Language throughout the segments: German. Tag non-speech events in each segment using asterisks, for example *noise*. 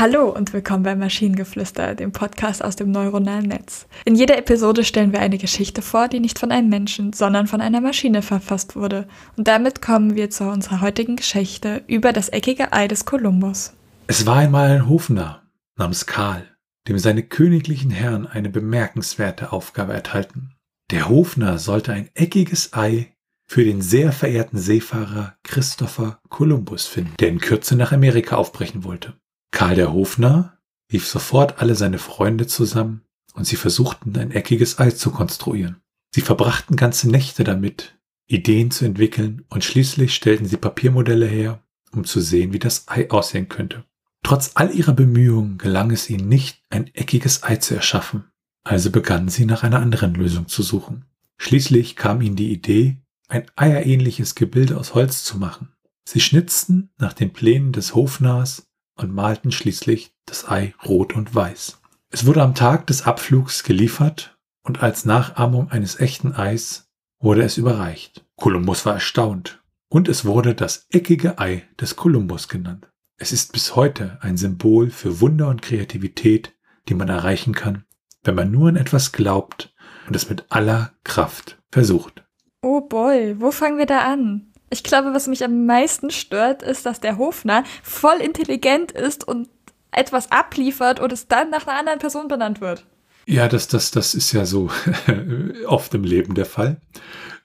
Hallo und willkommen bei Maschinengeflüster, dem Podcast aus dem neuronalen Netz. In jeder Episode stellen wir eine Geschichte vor, die nicht von einem Menschen, sondern von einer Maschine verfasst wurde. Und damit kommen wir zu unserer heutigen Geschichte über das eckige Ei des Kolumbus. Es war einmal ein Hofner namens Karl, dem seine königlichen Herren eine bemerkenswerte Aufgabe erteilten. Der Hofner sollte ein eckiges Ei für den sehr verehrten Seefahrer Christopher Columbus finden, der in Kürze nach Amerika aufbrechen wollte. Karl der Hofner rief sofort alle seine Freunde zusammen und sie versuchten ein eckiges Ei zu konstruieren. Sie verbrachten ganze Nächte damit, Ideen zu entwickeln und schließlich stellten sie Papiermodelle her, um zu sehen, wie das Ei aussehen könnte. Trotz all ihrer Bemühungen gelang es ihnen nicht, ein eckiges Ei zu erschaffen. Also begannen sie nach einer anderen Lösung zu suchen. Schließlich kam ihnen die Idee, ein eierähnliches Gebilde aus Holz zu machen. Sie schnitzten nach den Plänen des Hofnars und malten schließlich das Ei rot und weiß. Es wurde am Tag des Abflugs geliefert und als Nachahmung eines echten Eis wurde es überreicht. Kolumbus war erstaunt und es wurde das eckige Ei des Kolumbus genannt. Es ist bis heute ein Symbol für Wunder und Kreativität, die man erreichen kann, wenn man nur an etwas glaubt und es mit aller Kraft versucht. Oh boy, wo fangen wir da an? Ich glaube, was mich am meisten stört, ist, dass der Hofner voll intelligent ist und etwas abliefert und es dann nach einer anderen Person benannt wird. Ja, das, das, das ist ja so *laughs* oft im Leben der Fall.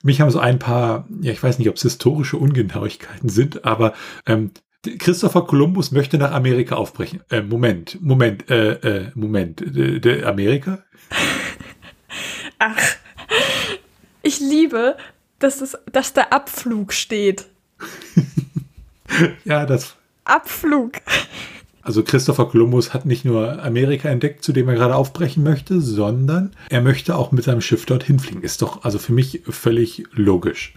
Mich haben so ein paar, ja, ich weiß nicht, ob es historische Ungenauigkeiten sind, aber ähm, Christopher Columbus möchte nach Amerika aufbrechen. Äh, Moment, Moment, äh, äh, Moment, äh, der Amerika? Ach, ich liebe, dass, es, dass der Abflug steht. *laughs* ja, das. Abflug. Also Christopher Columbus hat nicht nur Amerika entdeckt, zu dem er gerade aufbrechen möchte, sondern er möchte auch mit seinem Schiff dorthin fliegen. Ist doch also für mich völlig logisch.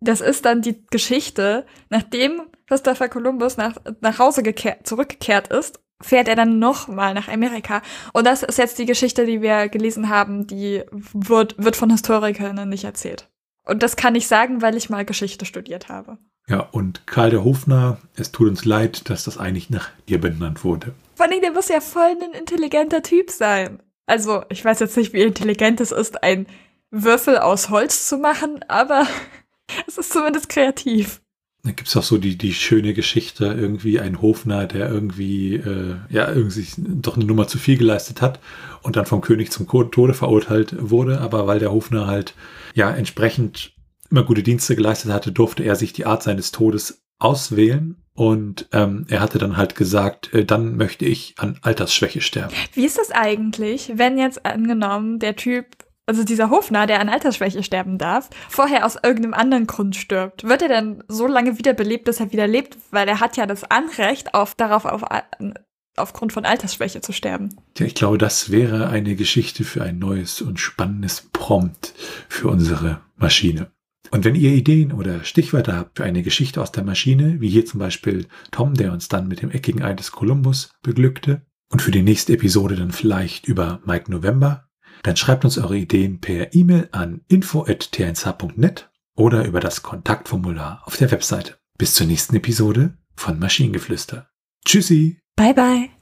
Das ist dann die Geschichte, nachdem Christopher Columbus nach, nach Hause gekehrt, zurückgekehrt ist, fährt er dann nochmal nach Amerika. Und das ist jetzt die Geschichte, die wir gelesen haben, die wird, wird von Historikern nicht erzählt. Und das kann ich sagen, weil ich mal Geschichte studiert habe. Ja, und Karl der Hofner, es tut uns leid, dass das eigentlich nach dir benannt wurde. Vor allem, der muss ja voll ein intelligenter Typ sein. Also, ich weiß jetzt nicht, wie intelligent es ist, ein Würfel aus Holz zu machen, aber *laughs* es ist zumindest kreativ. Da gibt's auch so die, die schöne Geschichte, irgendwie ein Hofner, der irgendwie, äh, ja, irgendwie doch eine Nummer zu viel geleistet hat und dann vom König zum Tode verurteilt wurde, aber weil der Hofner halt, ja, entsprechend immer gute Dienste geleistet hatte, durfte er sich die Art seines Todes auswählen und ähm, er hatte dann halt gesagt, äh, dann möchte ich an Altersschwäche sterben. Wie ist das eigentlich, wenn jetzt angenommen der Typ also dieser Hofner, der an Altersschwäche sterben darf, vorher aus irgendeinem anderen Grund stirbt, wird er dann so lange wiederbelebt, dass er wieder lebt, weil er hat ja das Anrecht auf darauf auf aufgrund von Altersschwäche zu sterben. Ja, ich glaube, das wäre eine Geschichte für ein neues und spannendes Prompt für unsere Maschine. Und wenn ihr Ideen oder Stichwörter habt für eine Geschichte aus der Maschine, wie hier zum Beispiel Tom, der uns dann mit dem eckigen Ei des Kolumbus beglückte, und für die nächste Episode dann vielleicht über Mike November, dann schreibt uns eure Ideen per E-Mail an info.tnsh.net oder über das Kontaktformular auf der Webseite. Bis zur nächsten Episode von Maschinengeflüster. Tschüssi. Bye bye.